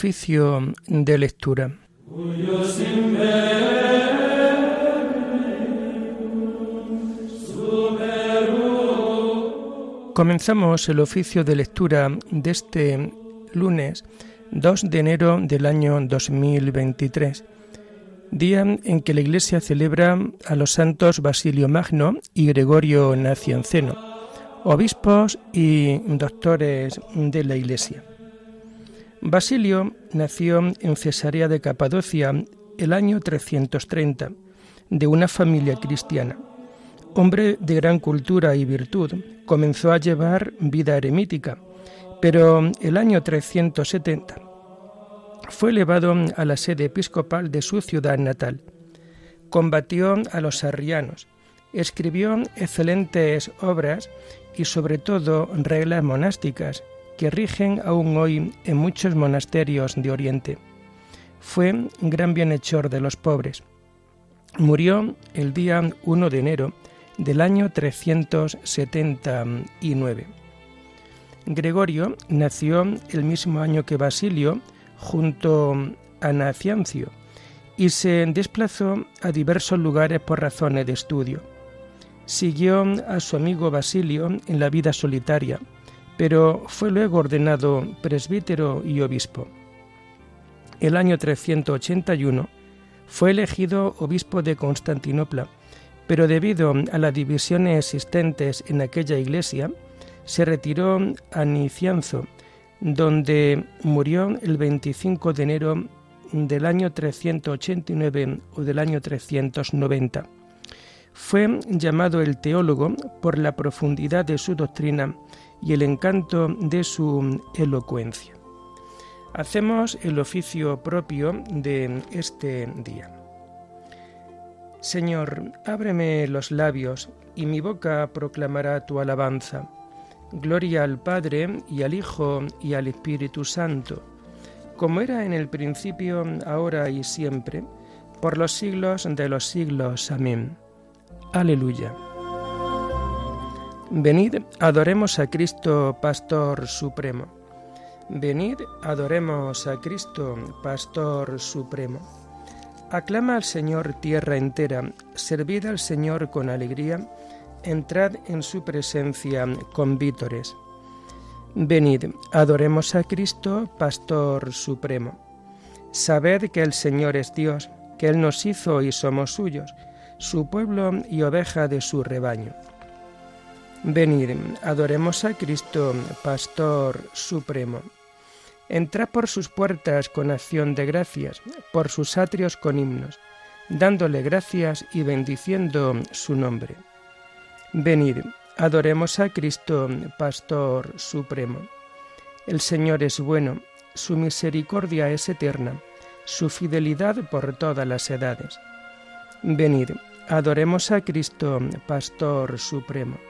Oficio de lectura. Comenzamos el oficio de lectura de este lunes 2 de enero del año 2023, día en que la Iglesia celebra a los santos Basilio Magno y Gregorio Nacianceno, obispos y doctores de la Iglesia. Basilio nació en Cesarea de Capadocia el año 330, de una familia cristiana. Hombre de gran cultura y virtud, comenzó a llevar vida eremítica, pero el año 370 fue elevado a la sede episcopal de su ciudad natal. Combatió a los arrianos, escribió excelentes obras y sobre todo reglas monásticas que rigen aún hoy en muchos monasterios de Oriente. Fue gran bienhechor de los pobres. Murió el día 1 de enero del año 379. Gregorio nació el mismo año que Basilio junto a Naciancio y se desplazó a diversos lugares por razones de estudio. Siguió a su amigo Basilio en la vida solitaria, pero fue luego ordenado presbítero y obispo. El año 381 fue elegido obispo de Constantinopla, pero debido a las divisiones existentes en aquella iglesia, se retiró a Nicianzo, donde murió el 25 de enero del año 389 o del año 390. Fue llamado el teólogo por la profundidad de su doctrina y el encanto de su elocuencia. Hacemos el oficio propio de este día. Señor, ábreme los labios, y mi boca proclamará tu alabanza. Gloria al Padre, y al Hijo, y al Espíritu Santo, como era en el principio, ahora y siempre, por los siglos de los siglos. Amén. Aleluya. Venid, adoremos a Cristo, Pastor Supremo. Venid, adoremos a Cristo, Pastor Supremo. Aclama al Señor tierra entera, servid al Señor con alegría, entrad en su presencia con vítores. Venid, adoremos a Cristo, Pastor Supremo. Sabed que el Señor es Dios, que Él nos hizo y somos suyos, su pueblo y oveja de su rebaño. Venid, adoremos a Cristo, Pastor Supremo. Entrad por sus puertas con acción de gracias, por sus atrios con himnos, dándole gracias y bendiciendo su nombre. Venid, adoremos a Cristo, Pastor Supremo. El Señor es bueno, su misericordia es eterna, su fidelidad por todas las edades. Venid, adoremos a Cristo, Pastor Supremo.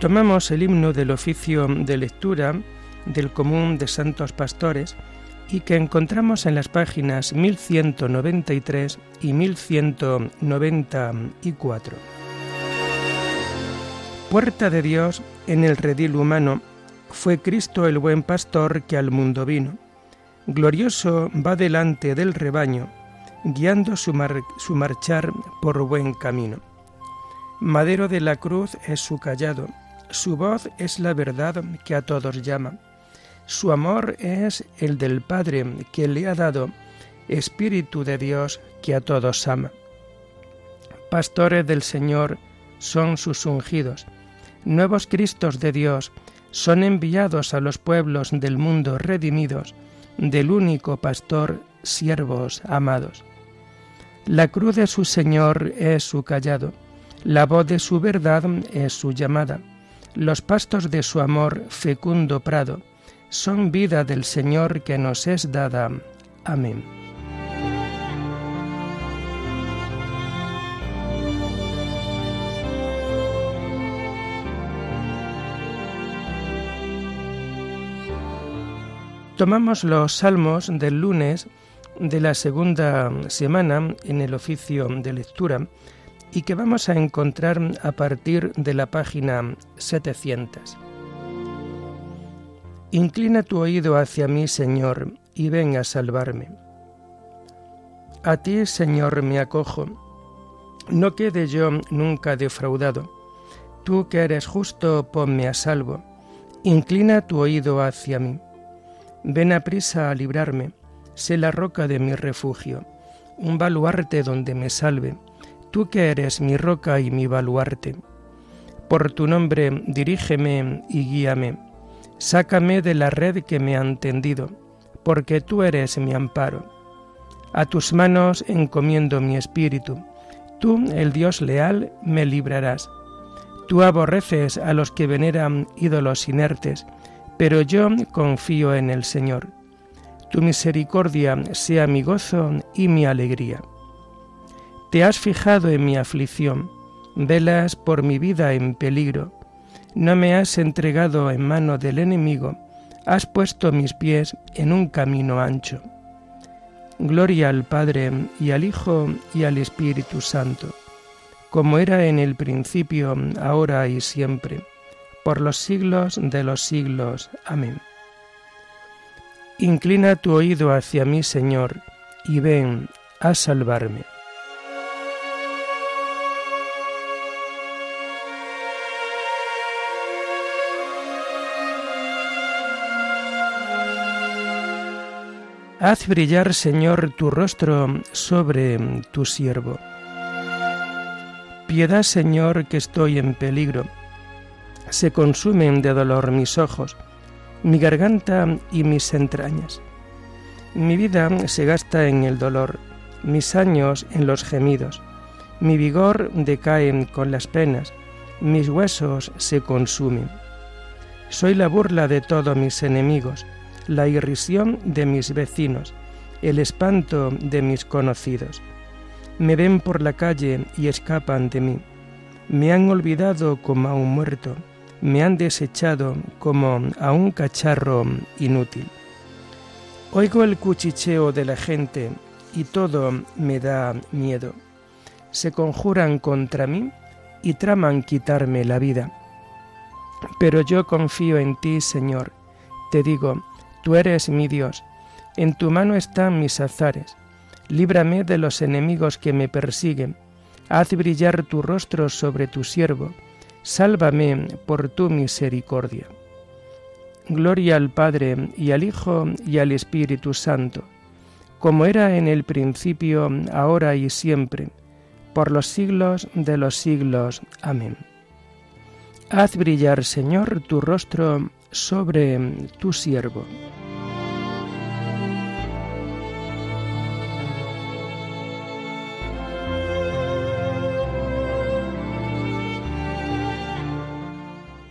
Tomamos el himno del oficio de lectura del común de santos pastores, y que encontramos en las páginas 1193 y 1194. Puerta de Dios en el redil humano, fue Cristo el buen pastor que al mundo vino. Glorioso va delante del rebaño, guiando su, su marchar por buen camino. Madero de la cruz es su callado, su voz es la verdad que a todos llama su amor es el del Padre que le ha dado, Espíritu de Dios que a todos ama. Pastores del Señor son sus ungidos, nuevos Cristos de Dios son enviados a los pueblos del mundo redimidos del único pastor, siervos amados. La cruz de su Señor es su callado, la voz de su verdad es su llamada, los pastos de su amor fecundo prado son vida del Señor que nos es dada. Amén. Tomamos los salmos del lunes de la segunda semana en el oficio de lectura y que vamos a encontrar a partir de la página 700. Inclina tu oído hacia mí, Señor, y ven a salvarme. A ti, Señor, me acojo. No quede yo nunca defraudado. Tú que eres justo, ponme a salvo. Inclina tu oído hacia mí. Ven a prisa a librarme. Sé la roca de mi refugio, un baluarte donde me salve. Tú que eres mi roca y mi baluarte. Por tu nombre dirígeme y guíame. Sácame de la red que me han tendido, porque tú eres mi amparo. A tus manos encomiendo mi espíritu. Tú, el Dios leal, me librarás. Tú aborreces a los que veneran ídolos inertes, pero yo confío en el Señor. Tu misericordia sea mi gozo y mi alegría. Te has fijado en mi aflicción, velas por mi vida en peligro. No me has entregado en mano del enemigo, has puesto mis pies en un camino ancho. Gloria al Padre y al Hijo y al Espíritu Santo, como era en el principio, ahora y siempre por los siglos de los siglos. Amén. Inclina tu oído hacia mí, Señor, y ven a salvarme. Haz brillar, Señor, tu rostro sobre tu siervo. Piedad, Señor, que estoy en peligro se consumen de dolor mis ojos, mi garganta y mis entrañas. Mi vida se gasta en el dolor, mis años en los gemidos, mi vigor decae con las penas, mis huesos se consumen. Soy la burla de todos mis enemigos, la irrisión de mis vecinos, el espanto de mis conocidos. Me ven por la calle y escapan de mí. Me han olvidado como a un muerto me han desechado como a un cacharro inútil. Oigo el cuchicheo de la gente y todo me da miedo. Se conjuran contra mí y traman quitarme la vida. Pero yo confío en ti, Señor. Te digo, tú eres mi Dios. En tu mano están mis azares. Líbrame de los enemigos que me persiguen. Haz brillar tu rostro sobre tu siervo sálvame por tu misericordia. Gloria al Padre y al Hijo y al Espíritu Santo, como era en el principio, ahora y siempre, por los siglos de los siglos. Amén. Haz brillar, Señor, tu rostro sobre tu siervo.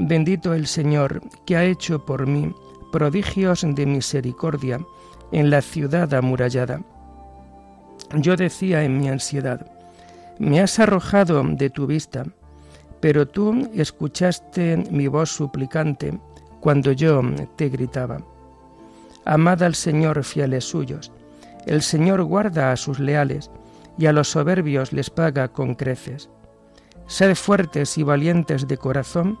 Bendito el Señor, que ha hecho por mí prodigios de misericordia en la ciudad amurallada. Yo decía en mi ansiedad, me has arrojado de tu vista, pero tú escuchaste mi voz suplicante cuando yo te gritaba. Amad al Señor fieles suyos, el Señor guarda a sus leales y a los soberbios les paga con creces. Sed fuertes y valientes de corazón,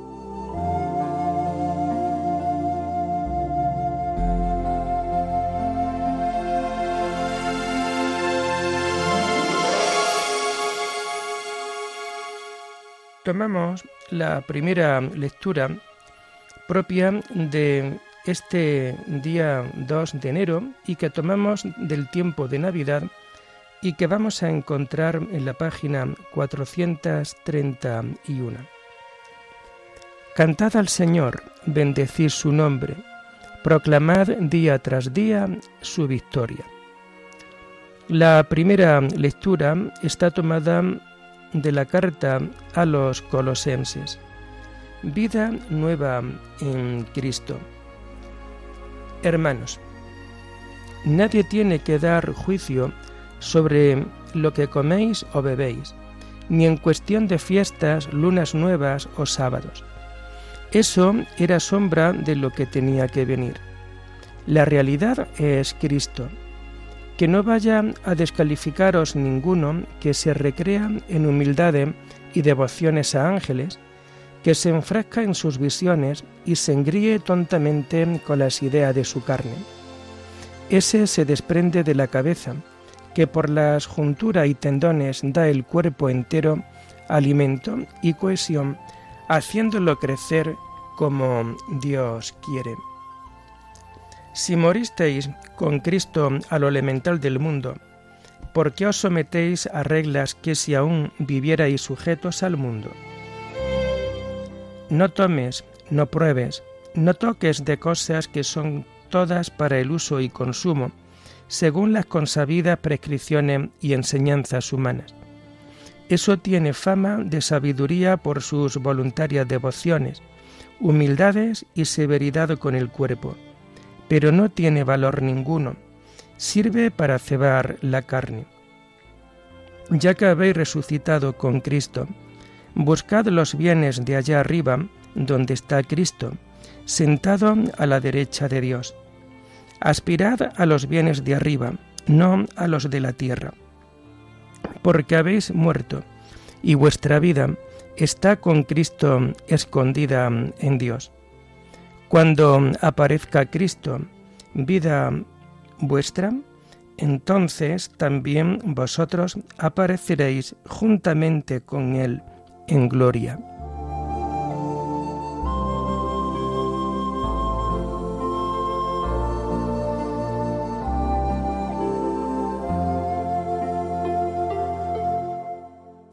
Tomamos la primera lectura propia de este día 2 de enero y que tomamos del tiempo de Navidad y que vamos a encontrar en la página 431. Cantad al Señor, bendecid su nombre, proclamad día tras día su victoria. La primera lectura está tomada de la carta a los colosenses. Vida nueva en Cristo. Hermanos, nadie tiene que dar juicio sobre lo que coméis o bebéis, ni en cuestión de fiestas, lunas nuevas o sábados. Eso era sombra de lo que tenía que venir. La realidad es Cristo. Que no vaya a descalificaros ninguno que se recrea en humildad y devociones a ángeles, que se enfrasca en sus visiones y se engríe tontamente con las ideas de su carne. Ese se desprende de la cabeza, que por las junturas y tendones da el cuerpo entero alimento y cohesión, haciéndolo crecer como Dios quiere. Si moristeis con Cristo a lo elemental del mundo, ¿por qué os sometéis a reglas que si aún vivierais sujetos al mundo? No tomes, no pruebes, no toques de cosas que son todas para el uso y consumo, según las consabidas prescripciones y enseñanzas humanas. Eso tiene fama de sabiduría por sus voluntarias devociones, humildades y severidad con el cuerpo, pero no tiene valor ninguno, sirve para cebar la carne. Ya que habéis resucitado con Cristo, Buscad los bienes de allá arriba, donde está Cristo, sentado a la derecha de Dios. Aspirad a los bienes de arriba, no a los de la tierra. Porque habéis muerto, y vuestra vida está con Cristo escondida en Dios. Cuando aparezca Cristo, vida vuestra, entonces también vosotros apareceréis juntamente con Él en gloria.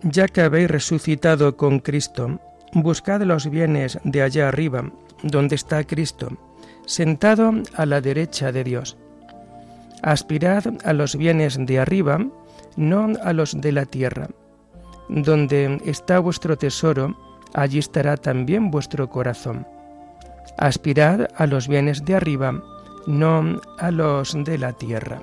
Ya que habéis resucitado con Cristo, buscad los bienes de allá arriba, donde está Cristo, sentado a la derecha de Dios. Aspirad a los bienes de arriba, no a los de la tierra donde está vuestro tesoro, allí estará también vuestro corazón. Aspirad a los bienes de arriba, no a los de la tierra.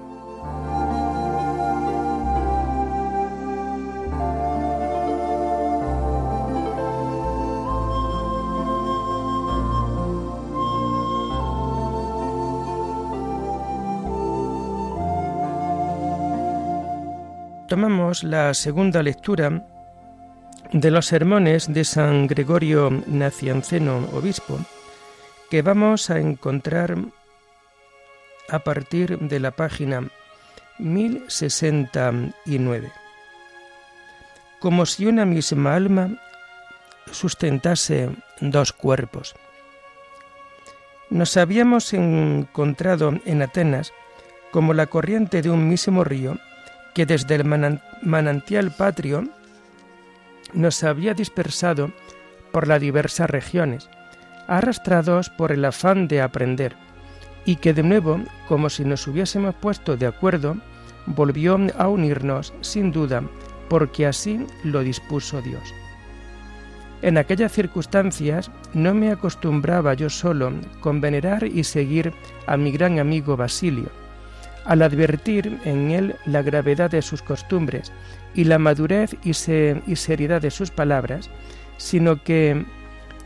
Tomamos la segunda lectura de los sermones de San Gregorio Nacianceno, obispo, que vamos a encontrar a partir de la página 1069. Como si una misma alma sustentase dos cuerpos. Nos habíamos encontrado en Atenas como la corriente de un mismo río que desde el manantial patrio nos había dispersado por las diversas regiones, arrastrados por el afán de aprender, y que de nuevo, como si nos hubiésemos puesto de acuerdo, volvió a unirnos sin duda, porque así lo dispuso Dios. En aquellas circunstancias no me acostumbraba yo solo con venerar y seguir a mi gran amigo Basilio, al advertir en él la gravedad de sus costumbres y la madurez y, seriedad de sus palabras, sino que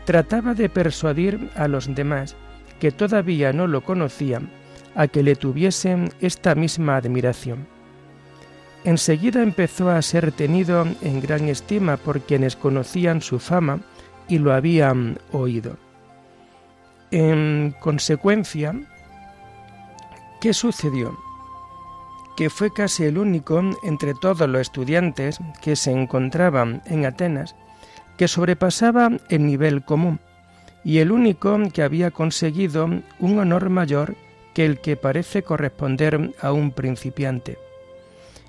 trataba de persuadir a los demás que todavía no lo conocían a que le tuviesen esta misma admiración. Enseguida empezó a ser tenido en gran estima por quienes conocían su fama y lo habían oído. En consecuencia, ¿qué sucedió? Que fue casi el único entre todos los estudiantes que se encontraban en Atenas que sobrepasaba el nivel común y el único que había conseguido un honor mayor que el que parece corresponder a un principiante.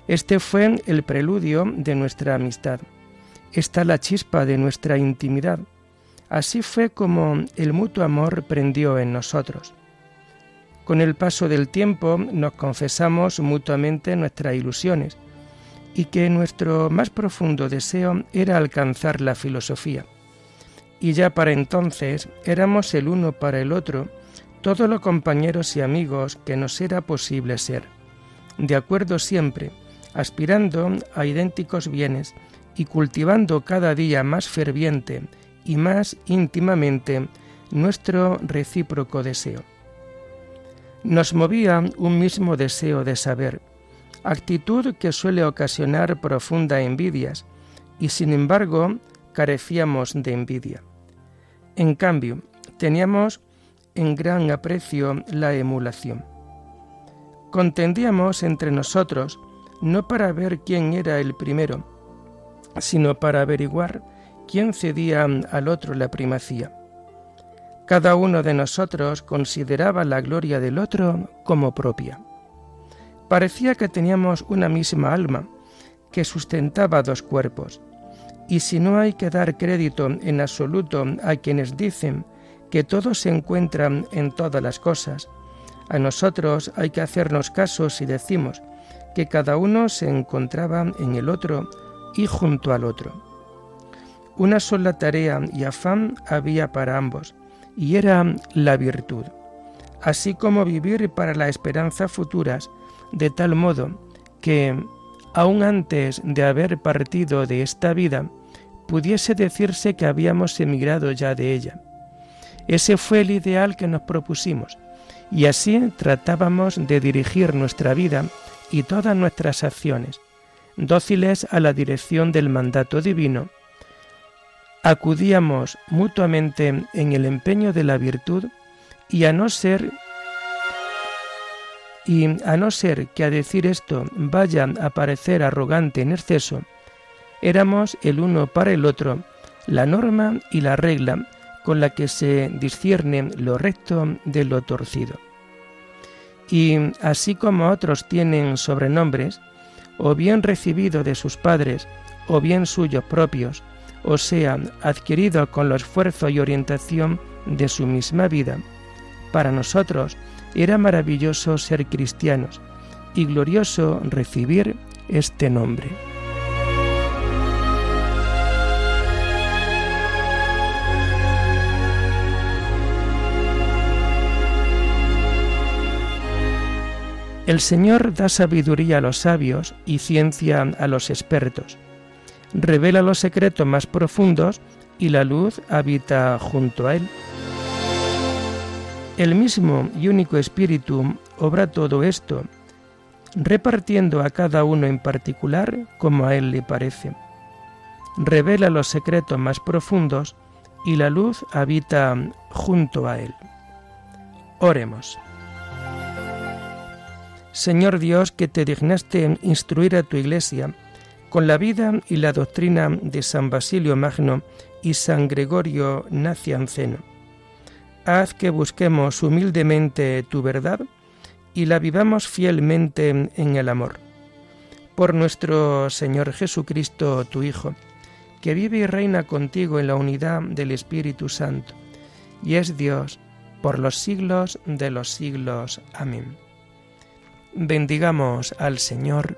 Este fue el preludio de nuestra amistad. Esta la chispa de nuestra intimidad. Así fue como el mutuo amor prendió en nosotros. Con el paso del tiempo nos confesamos mutuamente nuestras ilusiones y que nuestro más profundo deseo era alcanzar la filosofía. Y ya para entonces éramos el uno para el otro todos los compañeros y amigos que nos era posible ser, de acuerdo siempre, aspirando a idénticos bienes y cultivando cada día más ferviente y más íntimamente nuestro recíproco deseo. Nos movía un mismo deseo de saber, actitud que suele ocasionar profunda envidias, y sin embargo carecíamos de envidia. En cambio, teníamos en gran aprecio la emulación. Contendíamos entre nosotros no para ver quién era el primero, sino para averiguar quién cedía al otro la primacía. Cada uno de nosotros consideraba la gloria del otro como propia. Parecía que teníamos una misma alma que sustentaba dos cuerpos. Y si no hay que dar crédito en absoluto a quienes dicen que todo se encuentra en todas las cosas, a nosotros hay que hacernos caso si decimos que cada uno se encontraba en el otro y junto al otro. Una sola tarea y afán había para ambos, y era la virtud, así como vivir para la esperanza futuras de tal modo que, aun antes de haber partido de esta vida, pudiese decirse que habíamos emigrado ya de ella. Ese fue el ideal que nos propusimos, y así tratábamos de dirigir nuestra vida y todas nuestras acciones, dóciles a la dirección del mandato divino, acudíamos mutuamente en el empeño de la virtud y a no ser y a no ser que a decir esto vaya a parecer arrogante en exceso, éramos el uno para el otro la norma y la regla con la que se discierne lo recto de lo torcido. Y así como otros tienen sobrenombres, o bien recibido de sus padres, o bien suyos propios, o sea, adquirido con el esfuerzo y orientación de su misma vida, para nosotros era maravilloso ser cristianos y glorioso recibir este nombre. El Señor da sabiduría a los sabios y ciencia a los expertos. Revela los secretos más profundos y la luz habita junto a Él. El mismo y único Espíritu obra todo esto, repartiendo a cada uno en particular como a Él le parece. Revela los secretos más profundos y la luz habita junto a Él. Oremos. Señor Dios, que te dignaste instruir a tu Iglesia con la vida y la doctrina de San Basilio Magno y San Gregorio Nacianceno haz que busquemos humildemente tu verdad y la vivamos fielmente en el amor. Por nuestro Señor Jesucristo, tu Hijo, que vive y reina contigo en la unidad del Espíritu Santo, y es Dios por los siglos de los siglos. Amén. Bendigamos al Señor,